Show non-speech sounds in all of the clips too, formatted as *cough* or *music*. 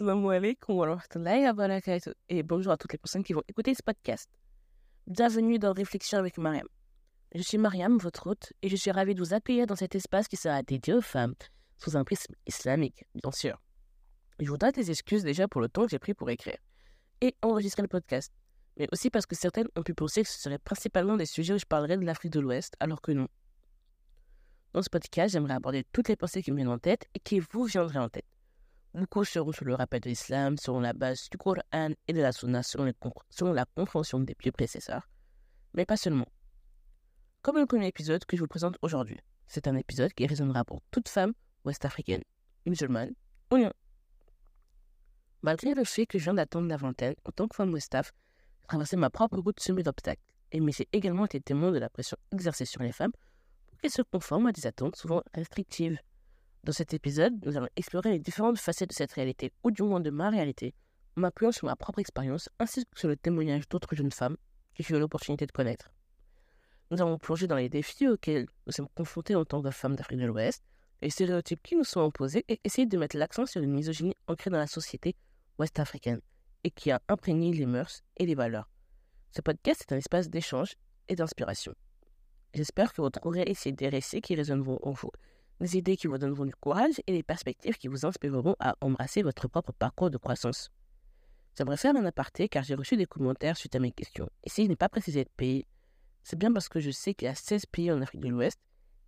Assalamu alaikum wa rahmatullahi wa barakatuh. Et bonjour à toutes les personnes qui vont écouter ce podcast. Bienvenue dans Réflexion avec Mariam. Je suis Mariam, votre hôte, et je suis ravie de vous accueillir dans cet espace qui sera dédié aux femmes, sous un prisme islamique, bien sûr. Je vous donne des excuses déjà pour le temps que j'ai pris pour écrire et enregistrer le podcast, mais aussi parce que certaines ont pu penser que ce serait principalement des sujets où je parlerais de l'Afrique de l'Ouest, alors que non. Dans ce podcast, j'aimerais aborder toutes les pensées qui me viennent en tête et qui vous viendraient en tête. Beaucoup seront sur le rappel de l'islam, selon la base du Coran et de la Sunna, selon, la compréhension des pieux précesseurs, mais pas seulement. Comme le premier épisode que je vous présente aujourd'hui, c'est un épisode qui résonnera pour toute femme ouest-africaine, musulmane ou non. Malgré le fait que je viens d'attendre la vingtaine, en tant que femme ouest-af, j'ai ma propre route semée d'obstacles, et mais j'ai également été témoin de la pression exercée sur les femmes pour qu'elles se conforment à des attentes souvent restrictives. Dans cet épisode, nous allons explorer les différentes facettes de cette réalité, ou du moins de ma réalité, en m'appuyant sur ma propre expérience ainsi que sur le témoignage d'autres jeunes femmes que j'ai eu l'opportunité de connaître. Nous allons plonger dans les défis auxquels nous sommes confrontés en tant que femmes d'Afrique de l'Ouest, les stéréotypes qui nous sont imposés et essayer de mettre l'accent sur une misogynie ancrée dans la société ouest-africaine et qui a imprégné les mœurs et les valeurs. Ce podcast est un espace d'échange et d'inspiration. J'espère que vous trouverez ici des récits qui résonneront en vous des idées qui vous donneront du courage et des perspectives qui vous inspireront à embrasser votre propre parcours de croissance. J'aimerais faire un aparté car j'ai reçu des commentaires suite à mes questions. Et si je n'ai pas précisé de pays, c'est bien parce que je sais qu'il y a 16 pays en Afrique de l'Ouest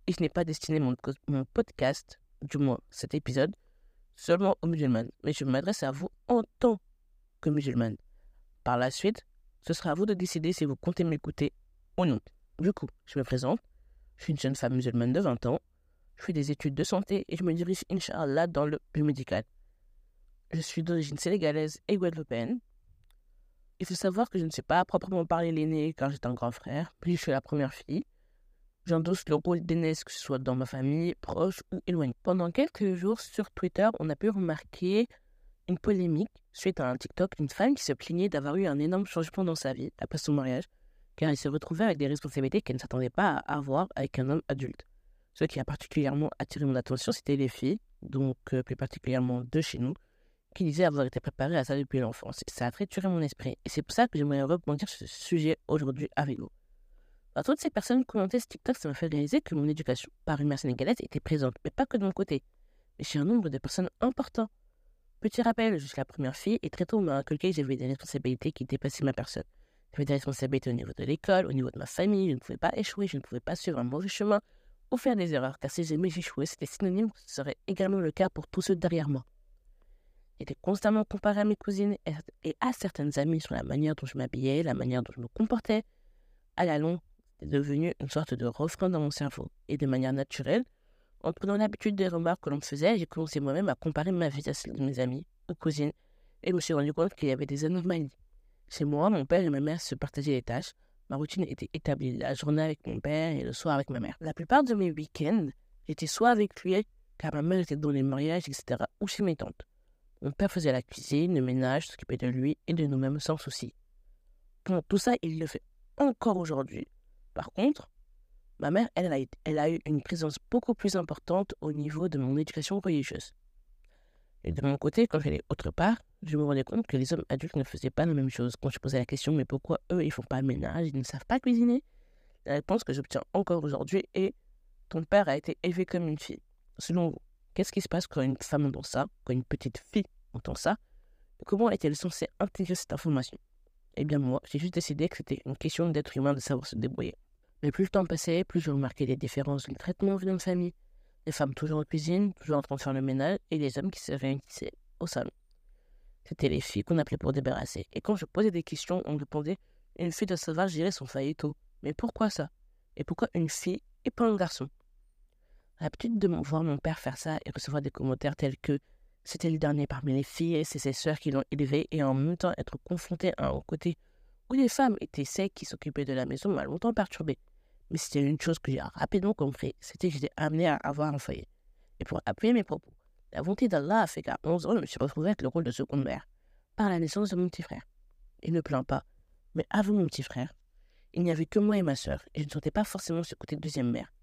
et je n'ai pas destiné mon, mon, podcast, du moins cet épisode, seulement aux musulmanes, mais je m'adresse à vous en tant que musulmane. Par la suite, ce sera à vous de décider si vous comptez m'écouter ou non. Du coup, je me présente. Je suis une jeune femme musulmane de 20 ans je fais des études de santé et je me dirige, Inch'Allah, dans le biomédical. Je suis d'origine sénégalaise et guadeloupéenne. Il faut savoir que je ne sais pas proprement parler l'aîné car j'étais un grand frère, puis je suis la première fille. J'endosse le rôle d'aînesse, que ce soit dans ma famille, proche ou éloignée. Pendant quelques jours sur Twitter, on a pu remarquer une polémique suite à un TikTok d'une femme qui se plaignait d'avoir eu un énorme changement dans sa vie après son mariage, car elle se retrouvait avec des responsabilités qu'elle ne s'attendait pas à avoir avec un homme adulte. Ce qui a particulièrement attiré mon attention, c'était les filles, donc euh, plus particulièrement deux chez nous, qui disaient avoir été préparées à ça depuis l'enfance. Ça a trituré mon esprit. Et c'est pour ça que j'aimerais rebondir sur ce sujet aujourd'hui avec vous. À toutes ces personnes commentaient ce TikTok, ça m'a fait réaliser que mon éducation par une mère sénégalaise était présente, mais pas que de mon côté, mais chez un nombre de personnes importants. Petit rappel, je suis la première fille et très tôt on m'a inculqué que j'avais des responsabilités qui dépassaient ma personne. J'avais des responsabilités au niveau de l'école, au niveau de ma famille, je ne pouvais pas échouer, je ne pouvais pas suivre un mauvais chemin, ou faire des erreurs, car si j'aimais échouer, c'était synonyme que ce serait également le cas pour tous ceux derrière moi. J'étais constamment comparé à mes cousines et à certaines amies sur la manière dont je m'habillais, la manière dont je me comportais. À la longue, c'était devenu une sorte de refrain dans mon cerveau. Et de manière naturelle, en prenant l'habitude des remarques que l'on me faisait, j'ai commencé moi-même à comparer ma vie à celle de mes amis, aux cousines, et je me suis rendu compte qu'il y avait des anomalies. Chez moi, mon père et ma mère se partageaient les tâches, Ma routine était établie la journée avec mon père et le soir avec ma mère. La plupart de mes week-ends, j'étais soit avec lui, car ma mère était dans les mariages, etc., ou chez mes tantes. Mon père faisait la cuisine, le ménage, s'occupait de lui et de nous-mêmes sans souci. Bon, tout ça, il le fait encore aujourd'hui. Par contre, ma mère, elle a, elle a eu une présence beaucoup plus importante au niveau de mon éducation religieuse. Et de mon côté, quand j'allais autre part, je me rendais compte que les hommes adultes ne faisaient pas la même chose. Quand je posais la question, mais pourquoi eux, ils font pas le ménage, ils ne savent pas cuisiner? La réponse que j'obtiens encore aujourd'hui est ton père a été élevé comme une fille. Selon vous, qu'est-ce qui se passe quand une femme entend ça, quand une petite fille entend ça? Comment est-elle censée intégrer cette information? Eh bien, moi, j'ai juste décidé que c'était une question d'être humain de savoir se débrouiller. Mais plus le temps passait, plus je remarquais les différences de traitement dans une famille les femmes toujours en cuisine, toujours en train de faire le ménage, et les hommes qui se réunissaient au salon. C'était les filles qu'on appelait pour débarrasser. Et quand je posais des questions, on me répondait Une fille doit savoir gérer son tôt. Mais pourquoi ça? Et pourquoi une fille et pas un garçon? L'habitude de voir mon père faire ça et recevoir des commentaires tels que c'était le dernier parmi les filles et c'est ses sœurs qui l'ont élevé et en même temps être confronté à un côté où les femmes étaient celles qui s'occupaient de la maison m'a longtemps perturbé. Mais c'était une chose que j'ai rapidement compris, c'était que j'étais amené à avoir un foyer. Et pour appuyer mes propos, la volonté d'Allah a fait qu'à 11 ans, je me suis retrouvé avec le rôle de seconde mère, par la naissance de mon petit frère. Il ne plaint pas, mais avant mon petit frère, il n'y avait que moi et ma sœur, et je ne sentais pas forcément ce côté de deuxième mère.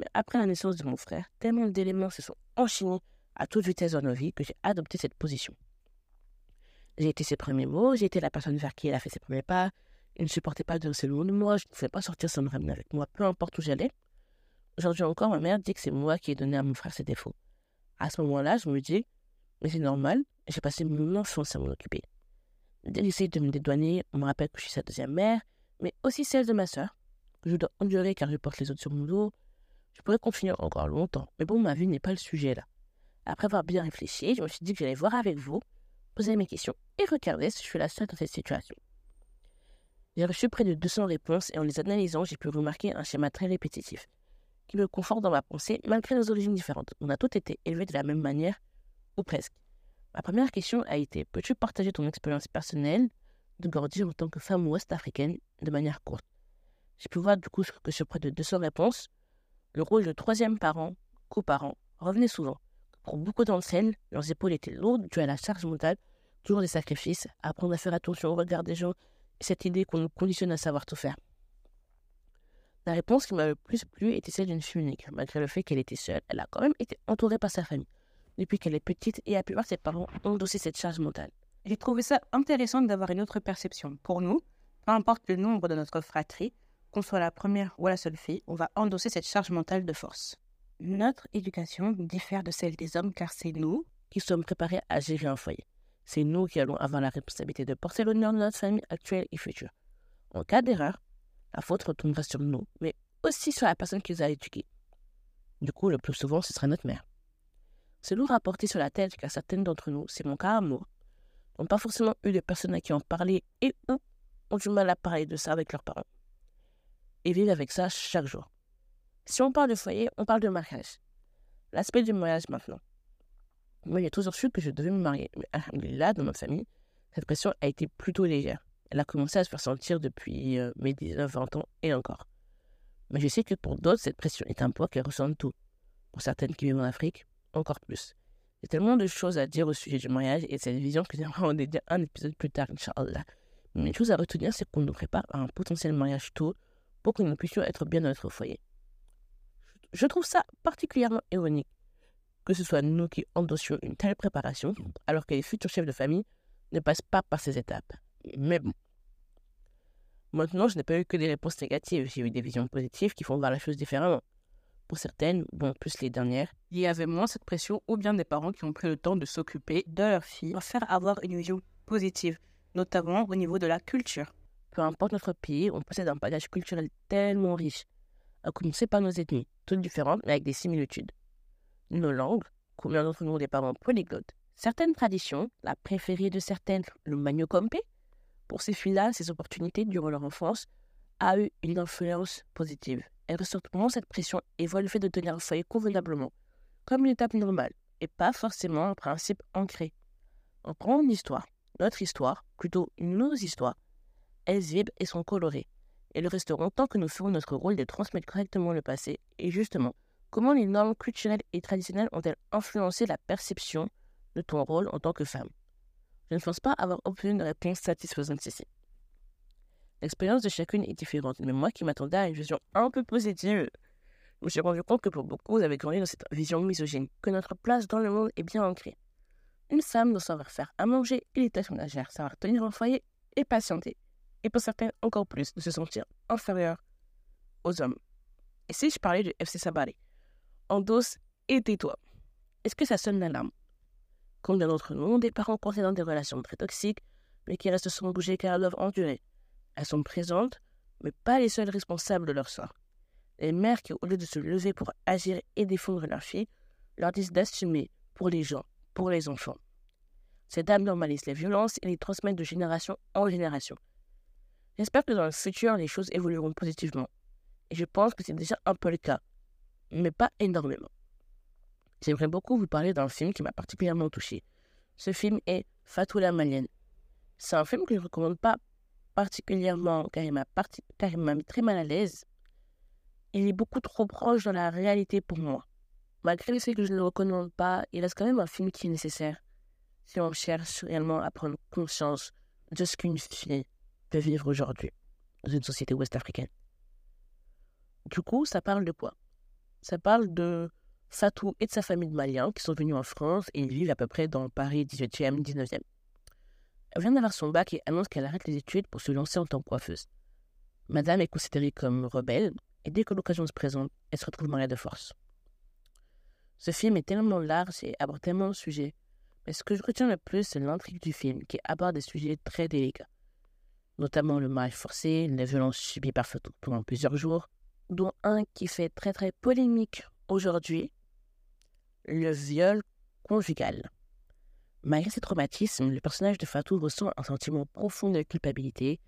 Mais après la naissance de mon frère, tellement d'éléments se sont enchaînés à toute vitesse dans nos vies que j'ai adopté cette position. J'ai été ses premiers mots, j'ai été la personne vers qui elle a fait ses premiers pas. Il ne supportait pas de rester loin de moi, je ne pouvais pas sortir sans me ramener avec moi, peu importe où j'allais. Aujourd'hui encore, ma mère dit que c'est moi qui ai donné à mon frère ses défauts. À ce moment-là, je me dis, mais c'est normal, j'ai passé mon enfance à m'en occuper. Dès qu'il de me dédouaner, on me rappelle que je suis sa deuxième mère, mais aussi celle de ma sœur, que je dois endurer car je porte les autres sur mon dos. Je pourrais continuer encore longtemps, mais bon, ma vie n'est pas le sujet là. Après avoir bien réfléchi, je me suis dit que j'allais voir avec vous, poser mes questions et regarder si je suis la seule dans cette situation. J'ai reçu près de 200 réponses et en les analysant, j'ai pu remarquer un schéma très répétitif qui me conforte dans ma pensée malgré nos origines différentes. On a tous été élevés de la même manière, ou presque. Ma première question a été Peux-tu partager ton expérience personnelle de grandir en tant que femme ouest-africaine de manière courte? J'ai pu voir du coup que sur près de 200 réponses, le rôle de troisième parent, coparent, revenait souvent. Pour beaucoup d'entre elles, leurs épaules étaient lourdes dû à la charge mentale, toujours des sacrifices, apprendre à faire attention au regard des gens, et cette idée qu'on nous conditionne à savoir tout faire. La réponse qui m'a le plus plu était celle d'une fille unique. Malgré le fait qu'elle était seule, elle a quand même été entourée par sa famille. Depuis qu'elle est petite et a pu voir ses parents endosser cette charge mentale. J'ai trouvé ça intéressant d'avoir une autre perception. Pour nous, peu importe le nombre de notre fratrie, qu'on soit la première ou la seule fille, on va endosser cette charge mentale de force. Notre éducation diffère de celle des hommes car c'est nous qui sommes préparés à gérer un foyer. C'est nous qui allons avoir la responsabilité de porter l'honneur de notre famille actuelle et future. En cas d'erreur, la faute retombera sur nous, mais aussi sur la personne qui nous a éduqués. Du coup, le plus souvent, ce sera notre mère. C'est lourd à porter sur la tête car certaines d'entre nous, c'est mon cas à moi, n'ont pas forcément eu de personnes à qui en parler et ou ont du mal à parler de ça avec leurs parents. Et vivent avec ça chaque jour. Si on parle de foyer, on parle de mariage. L'aspect du mariage maintenant. Moi, j'ai toujours su que je devais me marier. Mais là, dans ma famille, cette pression a été plutôt légère. Elle a commencé à se faire sentir depuis euh, mes 19-20 ans et encore. Mais je sais que pour d'autres, cette pression est un poids qu'elles ressentent tout. Pour certaines qui vivent en Afrique, encore plus. A tellement de choses à dire au sujet du mariage et de cette vision que j'aimerais en dédier un épisode plus tard, Inch'Allah. Mais une chose à retenir, c'est qu'on nous prépare à un potentiel mariage tôt pour que nous puissions être bien dans notre foyer. Je trouve ça particulièrement ironique que ce soit nous qui endossions une telle préparation, alors que les futurs chefs de famille ne passent pas par ces étapes. Mais bon. Maintenant, je n'ai pas eu que des réponses négatives, j'ai eu des visions positives qui font voir la chose différemment. Pour certaines, bon, plus les dernières, il y avait moins cette pression ou bien des parents qui ont pris le temps de s'occuper de leur fille pour faire avoir une vision positive, notamment au niveau de la culture. Peu importe notre pays, on possède un bagage culturel tellement riche, à commencer par nos ethnies, toutes différentes mais avec des similitudes. Nos langues, combien d'entre nous ont des parents polyglottes? Certaines traditions, la préférée de certaines, le magno compé, pour ces filles-là, ces opportunités durant leur enfance, a eu une influence positive. Elles ressentent moins cette pression et voient le fait de tenir un foyer convenablement comme une étape normale et pas forcément un principe ancré. En prenant une histoire, notre histoire, plutôt nos histoires, elles vibrent et sont colorées. Elles resteront tant que nous ferons notre rôle de transmettre correctement le passé et justement, comment les normes culturelles et traditionnelles ont-elles influencé la perception de ton rôle en tant que femme Je ne pense pas avoir obtenu une réponse satisfaisante ici. L'expérience de chacune est différente, mais moi qui m'attendais à une vision un peu positive, je me suis rendu compte que pour beaucoup, vous avez grandi dans cette vision misogyne, que notre place dans le monde est bien ancrée. Une femme doit savoir faire à manger et les tâches ménagères, savoir tenir un foyer et patienter. Et pour certains, encore plus, de se sentir inférieure aux hommes. Et si je parlais du FC Sabari Endosse et tais-toi. Est-ce que ça sonne l'alarme? Combien d'entre nous ont des parents coincés dans des relations très toxiques, mais qui restent sans bouger car elles doivent endurer Elles sont présentes, mais pas les seules responsables de leur sort. Les mères qui, au lieu de se lever pour agir et défendre leurs filles, leur disent d'assumer pour les gens, pour les enfants. Ces dames normalisent les violences et les transmettent de génération en génération. J'espère que dans le futur, les choses évolueront positivement. Et je pense que c'est déjà un peu le cas, mais pas énormément. J'aimerais beaucoup vous parler d'un film qui m'a particulièrement touché. Ce film est Fatou la Malienne. C'est un film que je ne recommande pas particulièrement car il m'a mis très mal à l'aise il est beaucoup trop proche de la réalité pour moi. Malgré le fait que je ne le recommande pas, il reste quand même un film qui est nécessaire si on cherche réellement à prendre conscience de ce qu'une fille peut vivre aujourd'hui dans une société ouest-africaine. Du coup, ça parle de quoi? Ça parle de Fatou et de sa famille de Maliens qui sont venus en France et vivent à peu près dans Paris 18e, 19e. Elle vient d'avoir son bac et annonce qu'elle arrête les études pour se lancer en tant que coiffeuse. Madame est considérée comme rebelle et dès que l'occasion se présente, elle se retrouve mariée de force. Ce film est tellement large et aborde tellement de sujets, mais ce que je retiens le plus, c'est l'intrigue du film qui aborde des sujets très délicats, notamment le mariage forcé, les violences subies par photo pendant plusieurs jours, dont un qui fait très très polémique aujourd'hui, le viol conjugal. Malgré ses traumatismes, le personnage de Fatou ressent un sentiment profond de culpabilité.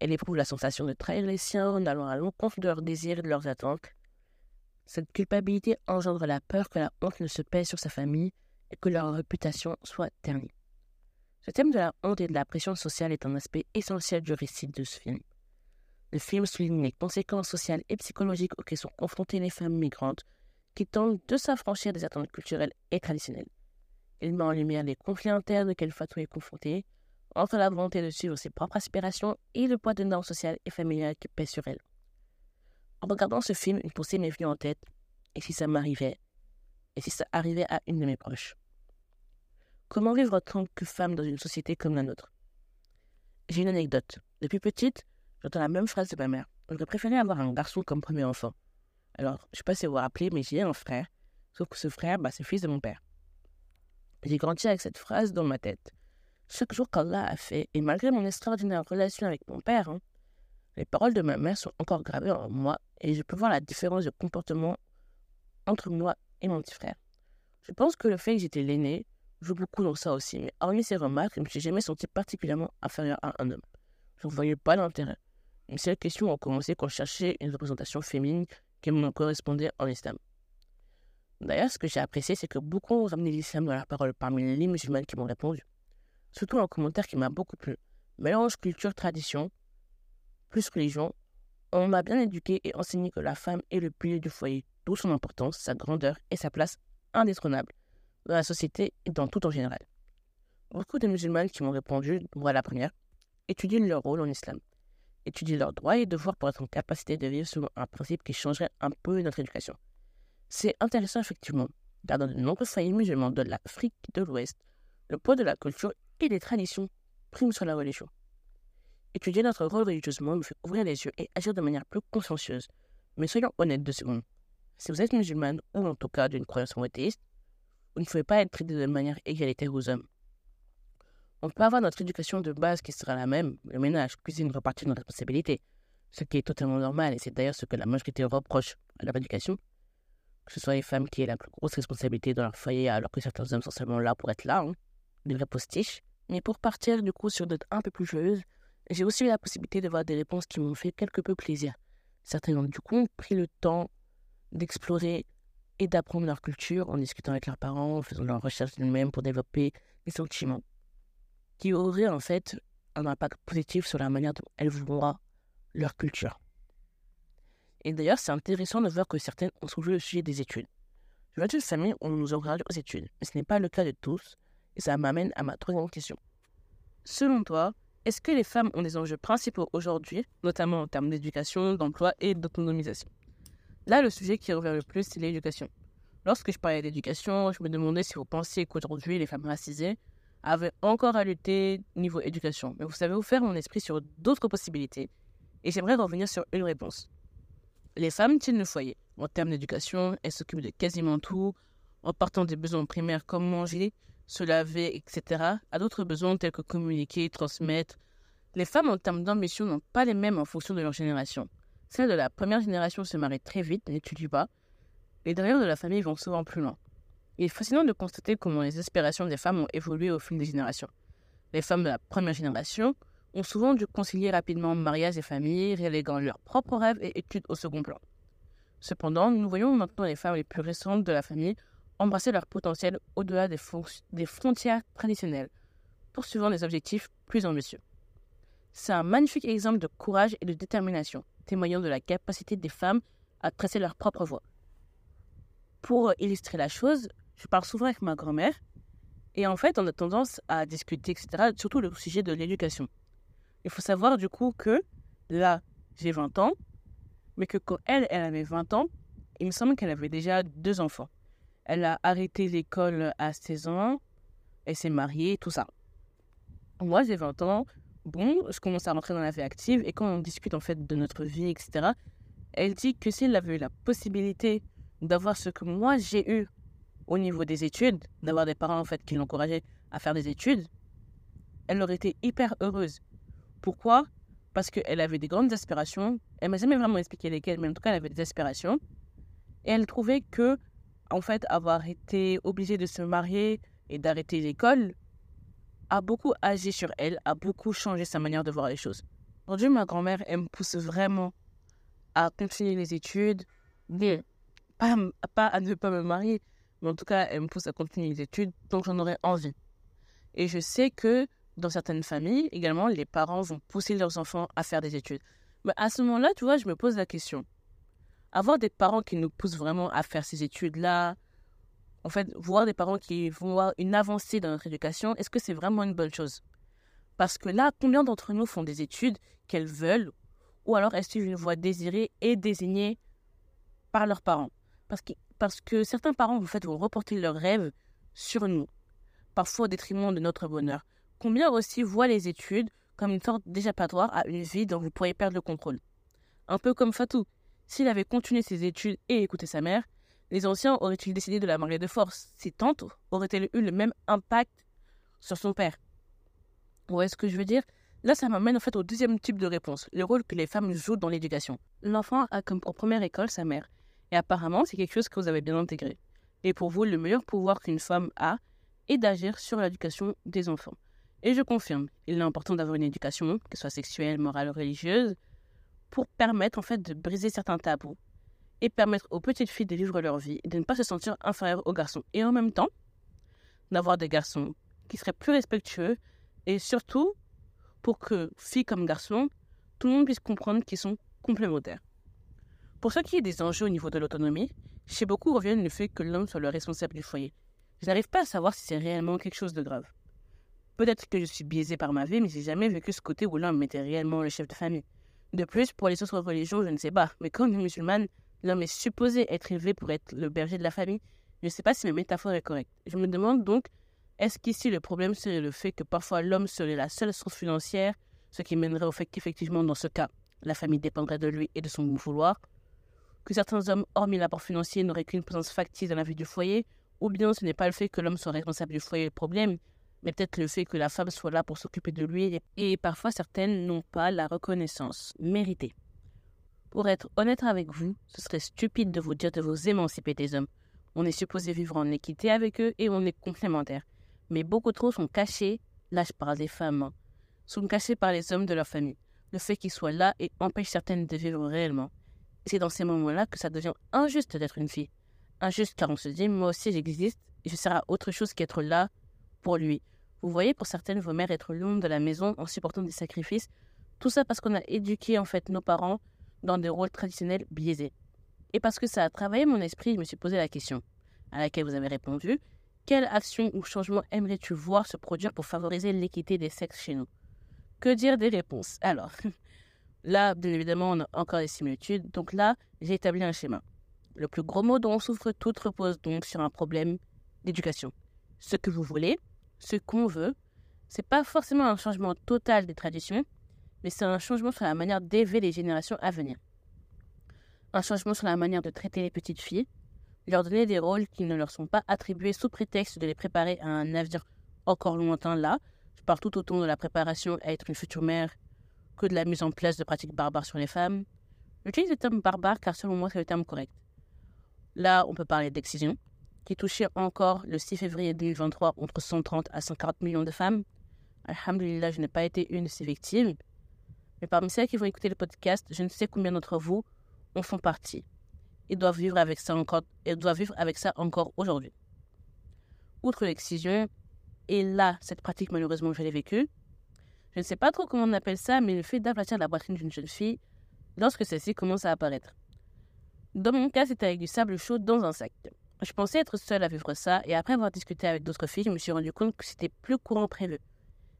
Elle éprouve la sensation de trahir les siens en allant à l'encontre de leurs désirs et de leurs attentes. Cette culpabilité engendre la peur que la honte ne se pèse sur sa famille et que leur réputation soit ternie. Ce thème de la honte et de la pression sociale est un aspect essentiel du récit de ce film. Le film souligne les conséquences sociales et psychologiques auxquelles sont confrontées les femmes migrantes qui tentent de s'affranchir des attentes culturelles et traditionnelles. Il met en lumière les conflits internes auxquels Fatou est confrontée, entre la volonté de suivre ses propres aspirations et le poids de normes sociales et familiales qui pèsent sur elle. En regardant ce film, une pensée m'est venue en tête. Et si ça m'arrivait? Et si ça arrivait à une de mes proches? Comment vivre tant que femme dans une société comme la nôtre? J'ai une anecdote. Depuis petite, j'entends la même phrase de ma mère. J'aurais préféré avoir un garçon comme premier enfant. Alors, je ne sais pas si vous vous rappelez, mais j'ai un frère. Sauf que ce frère, bah, c'est le fils de mon père. J'ai grandi avec cette phrase dans ma tête. Chaque jour qu'Allah a fait, et malgré mon extraordinaire relation avec mon père, hein, les paroles de ma mère sont encore gravées en moi et je peux voir la différence de comportement entre moi et mon petit frère. Je pense que le fait que j'étais l'aîné joue beaucoup dans ça aussi, mais hormis ces remarques, je ne me suis jamais senti particulièrement inférieur à un homme. Je ne voyais pas l'intérêt. Une seule question a commencé quand je cherchais une représentation féminine qui me correspondait en islam. D'ailleurs, ce que j'ai apprécié, c'est que beaucoup ont ramené l'islam dans la parole parmi les musulmans qui m'ont répondu. Surtout un commentaire qui m'a beaucoup plu. Mélange culture-tradition, plus religion, on m'a bien éduqué et enseigné que la femme est le pilier du foyer, d'où son importance, sa grandeur et sa place indétrônable dans la société et dans tout en général. Beaucoup de musulmans qui m'ont répondu, moi la première, étudient leur rôle en islam étudier leurs droits et devoirs pour être en capacité de vivre selon un principe qui changerait un peu notre éducation. C'est intéressant effectivement, car dans de nombreux foyers musulmans de l'Afrique de l'Ouest, le poids de la culture et des traditions prime sur la religion. Étudier notre rôle religieusement nous fait ouvrir les yeux et agir de manière plus consciencieuse. Mais soyons honnêtes deux secondes. Si vous êtes musulmane ou en tout cas d'une croyance monothéiste, vous ne pouvez pas être traité de manière égalitaire aux hommes. On peut avoir notre éducation de base qui sera la même, le ménage, cuisine, repartir nos responsabilités, ce qui est totalement normal et c'est d'ailleurs ce que la majorité reproche à leur éducation. Que ce soit les femmes qui aient la plus grosse responsabilité dans leur foyer alors que certains hommes sont seulement là pour être là, hein, des vrais postiches. Mais pour partir du coup sur d'autres un peu plus joyeuses, j'ai aussi eu la possibilité de voir des réponses qui m'ont fait quelque peu plaisir. Certains ont du coup pris le temps d'explorer et d'apprendre leur culture en discutant avec leurs parents, en faisant leur recherche d'eux-mêmes pour développer des sentiments qui aurait en fait un impact positif sur la manière dont elles voient leur culture. Et d'ailleurs, c'est intéressant de voir que certaines ont soulevé le sujet des études. Je viens d'une famille on nous encourage aux études, mais ce n'est pas le cas de tous, et ça m'amène à ma troisième question. Selon toi, est-ce que les femmes ont des enjeux principaux aujourd'hui, notamment en termes d'éducation, d'emploi et d'autonomisation? Là, le sujet qui revient le plus, c'est l'éducation. Lorsque je parlais d'éducation, je me demandais si vous pensiez qu'aujourd'hui, les femmes racisées avait encore à lutter niveau éducation. Mais vous savez faire mon esprit sur d'autres possibilités. Et j'aimerais revenir sur une réponse. Les femmes tiennent le foyer. En termes d'éducation, elles s'occupent de quasiment tout, en partant des besoins primaires comme manger, se laver, etc., à d'autres besoins tels que communiquer, transmettre. Les femmes, en termes d'ambition, n'ont pas les mêmes en fonction de leur génération. Celles de la première génération se marient très vite, n'étudient pas. Les dernières de la famille vont souvent plus loin. Il est fascinant de constater comment les aspirations des femmes ont évolué au fil des générations. Les femmes de la première génération ont souvent dû concilier rapidement mariage et famille, reléguant leurs propres rêves et études au second plan. Cependant, nous voyons maintenant les femmes les plus récentes de la famille embrasser leur potentiel au-delà des, des frontières traditionnelles, poursuivant des objectifs plus ambitieux. C'est un magnifique exemple de courage et de détermination, témoignant de la capacité des femmes à tracer leur propre voie. Pour illustrer la chose, je parle souvent avec ma grand-mère. Et en fait, on a tendance à discuter, etc., surtout le sujet de l'éducation. Il faut savoir du coup que là, j'ai 20 ans, mais que quand elle, elle avait 20 ans, il me semble qu'elle avait déjà deux enfants. Elle a arrêté l'école à 16 ans, elle s'est mariée, tout ça. moi, j'ai 20 ans. Bon, je commence à rentrer dans la vie active. Et quand on discute, en fait, de notre vie, etc., elle dit que si elle avait eu la possibilité d'avoir ce que moi, j'ai eu au niveau des études, d'avoir des parents, en fait, qui l'encourageaient à faire des études, elle aurait été hyper heureuse. Pourquoi? Parce qu'elle avait des grandes aspirations. Elle m'a jamais vraiment expliqué lesquelles, mais en tout cas, elle avait des aspirations. Et elle trouvait que, en fait, avoir été obligée de se marier et d'arrêter l'école a beaucoup agi sur elle, a beaucoup changé sa manière de voir les choses. Aujourd'hui, ma grand-mère, elle me pousse vraiment à continuer les études, mais pas, pas à ne pas me marier, mais en tout cas, elle me pousse à continuer les études, donc j'en aurais envie. Et je sais que dans certaines familles, également, les parents vont pousser leurs enfants à faire des études. Mais à ce moment-là, tu vois, je me pose la question. Avoir des parents qui nous poussent vraiment à faire ces études-là, en fait, voir des parents qui vont avoir une avancée dans notre éducation, est-ce que c'est vraiment une bonne chose? Parce que là, combien d'entre nous font des études qu'elles veulent, ou alors est-ce une voie désirée et désignée par leurs parents? Parce que, parce que certains parents, en fait, vont reporter leurs rêves sur nous, parfois au détriment de notre bonheur. Combien aussi voient les études comme une sorte d'échappatoire à une vie dont vous pourriez perdre le contrôle? Un peu comme Fatou. S'il avait continué ses études et écouté sa mère, les anciens auraient-ils décidé de la marier de force? Ses tantes auraient-elles eu le même impact sur son père? Vous voyez ce que je veux dire? Là, ça m'amène en fait au deuxième type de réponse, le rôle que les femmes jouent dans l'éducation. L'enfant a comme première école sa mère, et apparemment, c'est quelque chose que vous avez bien intégré. Et pour vous, le meilleur pouvoir qu'une femme a est d'agir sur l'éducation des enfants. Et je confirme, il est important d'avoir une éducation, que ce soit sexuelle, morale ou religieuse, pour permettre en fait de briser certains tabous et permettre aux petites filles de vivre leur vie et de ne pas se sentir inférieures aux garçons. Et en même temps, d'avoir des garçons qui seraient plus respectueux et surtout pour que, filles comme garçons, tout le monde puisse comprendre qu'ils sont complémentaires. Pour ce qui est des enjeux au niveau de l'autonomie, chez beaucoup reviennent le fait que l'homme soit le responsable du foyer. Je n'arrive pas à savoir si c'est réellement quelque chose de grave. Peut-être que je suis biaisé par ma vie, mais j'ai jamais vécu ce côté où l'homme était réellement le chef de famille. De plus, pour les autres religions, je ne sais pas, mais comme musulmane, l'homme est supposé être élevé pour être le berger de la famille. Je ne sais pas si ma métaphore est correcte. Je me demande donc, est-ce qu'ici le problème serait le fait que parfois l'homme serait la seule source financière, ce qui mènerait au fait qu'effectivement, dans ce cas, la famille dépendrait de lui et de son vouloir? Que certains hommes, hormis l'apport financier, n'auraient qu'une présence factice dans la vie du foyer Ou bien ce n'est pas le fait que l'homme soit responsable du foyer le problème, mais peut-être le fait que la femme soit là pour s'occuper de lui, et parfois certaines n'ont pas la reconnaissance méritée. Pour être honnête avec vous, ce serait stupide de vous dire de vous émanciper des hommes. On est supposé vivre en équité avec eux et on est complémentaires. Mais beaucoup trop sont cachés, là je parle des femmes, hein, sont cachés par les hommes de leur famille. Le fait qu'ils soient là empêche certaines de vivre réellement. C'est dans ces moments-là que ça devient injuste d'être une fille. Injuste car on se dit, moi aussi j'existe je sers à autre chose qu'être là pour lui. Vous voyez pour certaines vos mères être l'ombre de la maison en supportant des sacrifices. Tout ça parce qu'on a éduqué en fait nos parents dans des rôles traditionnels biaisés. Et parce que ça a travaillé mon esprit, je me suis posé la question, à laquelle vous avez répondu. Quelle action ou changement aimerais-tu voir se produire pour favoriser l'équité des sexes chez nous? Que dire des réponses? Alors, *laughs* là, bien évidemment, on a encore des similitudes. Donc là, j'ai établi un schéma. Le plus gros mot dont on souffre tout repose donc sur un problème d'éducation. Ce que vous voulez, ce qu'on veut, c'est pas forcément un changement total des traditions, mais c'est un changement sur la manière d'élever les générations à venir. Un changement sur la manière de traiter les petites filles, leur donner des rôles qui ne leur sont pas attribués sous prétexte de les préparer à un avenir encore lointain là. Je parle tout autant de la préparation à être une future mère que de la mise en place de pratiques barbares sur les femmes. J'utilise le terme barbare car selon moi c'est le terme correct. Là, on peut parler d'excision, qui touchait encore le 6 février 2023 entre 130 à 140 millions de femmes. Alhamdulillah, je n'ai pas été une de ces victimes. Mais parmi celles qui vont écouter le podcast, je ne sais combien d'entre vous en font partie. Ils doivent vivre avec ça encore, et doivent vivre avec ça encore aujourd'hui. Outre l'excision, et là, cette pratique, malheureusement, je l'ai vécue. Je ne sais pas trop comment on appelle ça, mais le fait d'aplatir la poitrine d'une jeune fille lorsque celle-ci commence à apparaître. Dans mon cas, c'était avec du sable chaud dans un sac. Je pensais être seule à vivre ça, et après avoir discuté avec d'autres filles, je me suis rendu compte que c'était plus courant prévu.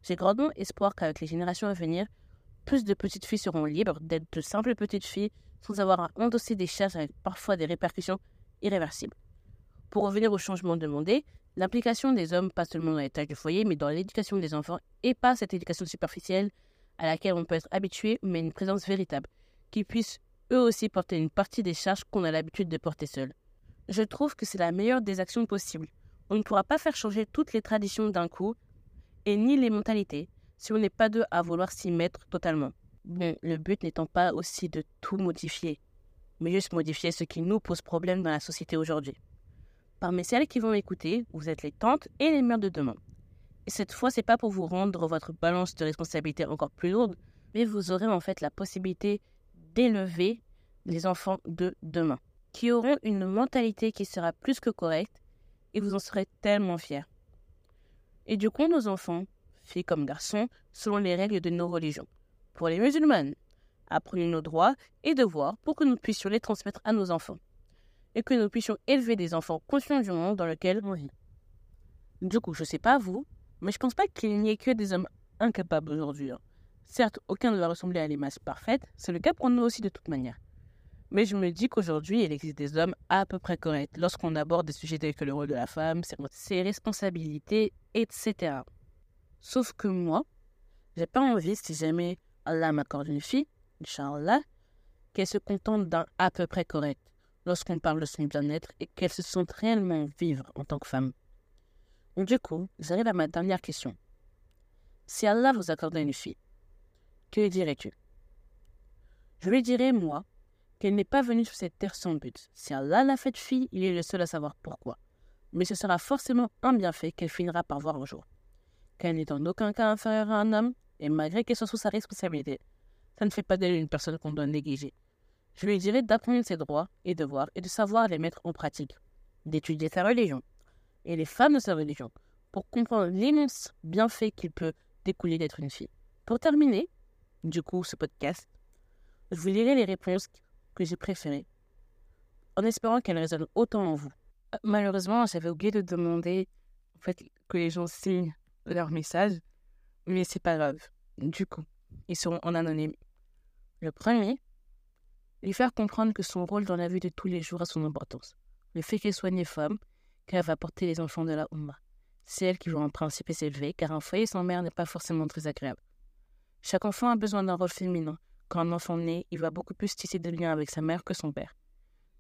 J'ai grandement espoir qu'avec les générations à venir, plus de petites filles seront libres d'être de simples petites filles sans avoir à endosser des charges avec parfois des répercussions irréversibles. Pour revenir au changement demandé, L'implication des hommes, pas seulement dans les tâches du foyer, mais dans l'éducation des enfants, et pas cette éducation superficielle à laquelle on peut être habitué, mais une présence véritable, qui puisse eux aussi porter une partie des charges qu'on a l'habitude de porter seul. Je trouve que c'est la meilleure des actions possibles. On ne pourra pas faire changer toutes les traditions d'un coup, et ni les mentalités, si on n'est pas deux à vouloir s'y mettre totalement. Bon, le but n'étant pas aussi de tout modifier, mais juste modifier ce qui nous pose problème dans la société aujourd'hui. Parmi celles qui vont écouter, vous êtes les tantes et les mères de demain. Et cette fois, c'est pas pour vous rendre votre balance de responsabilité encore plus lourde, mais vous aurez en fait la possibilité d'élever les enfants de demain, qui auront une mentalité qui sera plus que correcte, et vous en serez tellement fiers. Et nos enfants, filles comme garçons, selon les règles de nos religions. Pour les musulmanes, apprenez nos droits et devoirs pour que nous puissions les transmettre à nos enfants et que nous puissions élever des enfants conscients du monde dans lequel on vit. Du coup, je sais pas vous, mais je pense pas qu'il n'y ait que des hommes incapables aujourd'hui. hein. Certes, aucun ne va ressembler à l'image parfaite, c'est le cas pour nous aussi de toute manière. Mais je me dis qu'aujourd'hui, il existe des hommes à peu près corrects lorsqu'on aborde des sujets tels que le rôle de la femme, ses- responsabilités, etc. Sauf que moi, j'ai pas envie, si jamais Allah m'accorde une fille, Inch'Allah, qu'elle se contente d'un à peu près correct lorsqu'on parle de son bien-être et qu'elle se sente réellement vivre en tant que femme. Du coup, j'arrive à ma dernière question. Si Allah vous accordait une fille, que lui dirais-tu? Je lui dirais, moi, qu'elle n'est pas venue sur cette terre sans but. Si Allah l'a faite fille, il est le seul à savoir pourquoi. Mais ce sera forcément un bienfait qu'elle finira par voir un jour. Qu'elle n'est en aucun cas inférieure à un homme, et malgré qu'elle soit sous sa responsabilité, ça ne fait pas d'elle une personne qu'on doit négliger. Je lui dirais d'apprendre ses droits et devoirs et de savoir les mettre en pratique, d'étudier sa religion et les femmes de sa religion pour comprendre l'immense bienfait qu'il peut découler d'être une fille. Pour terminer, du coup, ce podcast, je vous lirai les réponses que j'ai préférées, en espérant qu'elles résonnent autant en vous. Euh, Malheureusement, j'avais oublié de demander en fait, que les gens signent leurs messages, mais c'est pas grave. Du coup, ils seront en anonyme. Le premier, lui faire comprendre que son rôle dans la vie de tous les jours a son importance. Le fait qu'elle soit née femme, qu'elle va porter les enfants de la Oumma. C'est elle qui va en principe s'élever, car un foyer sans mère n'est pas forcément très agréable. Chaque enfant a besoin d'un rôle féminin. Quand un enfant naît, il va beaucoup plus tisser de liens avec sa mère que son père.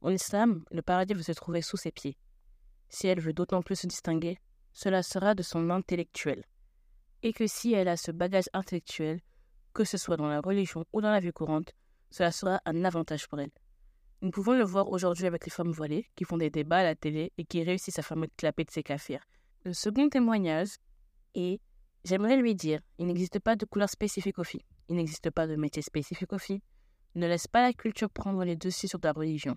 En islam, le paradis veut se trouver sous ses pieds. Si elle veut d'autant plus se distinguer, cela sera de son intellectuel. Et que si elle a ce bagage intellectuel, que ce soit dans la religion ou dans la vie courante, cela sera un avantage pour elle. Nous pouvons le voir aujourd'hui avec les femmes voilées qui font des débats à la télé et qui réussissent à faire me clapper de ses kafirs. Le second témoignage est J'aimerais lui dire il n'existe pas de couleur spécifique aux filles, il n'existe pas de métier spécifique aux filles. Ne laisse pas la culture prendre les dessus sur ta religion.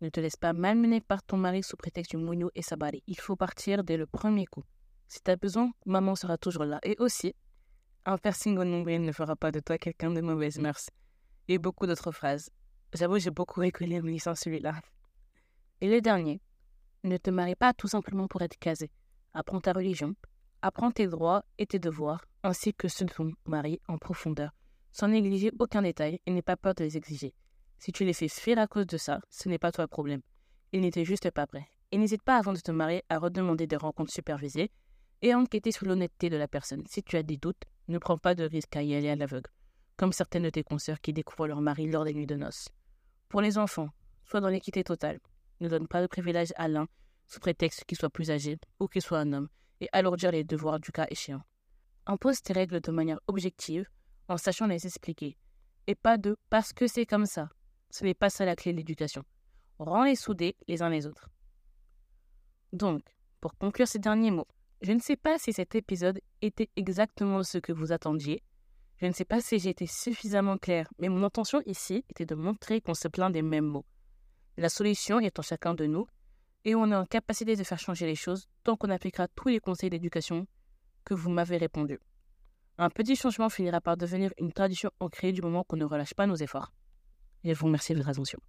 Ne te laisse pas malmener par ton mari sous prétexte du mougnou et sabari. Il faut partir dès le premier coup. Si tu as besoin, maman sera toujours là. Et aussi, un piercing au nombril ne fera pas de toi quelqu'un de mauvaise mœurs. Et beaucoup d'autres phrases. J'avoue, j'ai beaucoup rigolé en lisant celui-là. Et le dernier, ne te marie pas tout simplement pour être casé. Apprends ta religion, apprends tes droits et tes devoirs, ainsi que ceux de ton mari en profondeur, sans négliger aucun détail et n'aie pas peur de les exiger. Si tu les fais fuir à cause de ça, ce n'est pas toi le problème. Ils n'étaient juste pas prêts. Et n'hésite pas avant de te marier à redemander des rencontres supervisées et à enquêter sur l'honnêteté de la personne. Si tu as des doutes, ne prends pas de risque à y aller à l'aveugle, comme certaines de tes consoeurs qui découvrent leur mari lors des nuits de noces. Pour les enfants, sois dans l'équité totale. Ne donne pas de privilège à l'un sous prétexte qu'il soit plus âgé ou qu'il soit un homme et alourdir les devoirs du cas échéant. Impose tes règles de manière objective en sachant les expliquer et pas de parce que c'est comme ça. Ce n'est pas ça la clé de l'éducation. Rends-les soudés les uns les autres. Donc, pour conclure ces derniers mots, je ne sais pas si cet épisode était exactement ce que vous attendiez. Je ne sais pas si j'ai été suffisamment claire, mais mon intention ici était de montrer qu'on se plaint des mêmes mots. La solution est en chacun de nous, et on est en capacité de faire changer les choses tant qu'on appliquera tous les conseils d'éducation que vous m'avez répondu. Un petit changement finira par devenir une tradition ancrée du moment qu'on ne relâche pas nos efforts. Et je vous remercie de votre attention.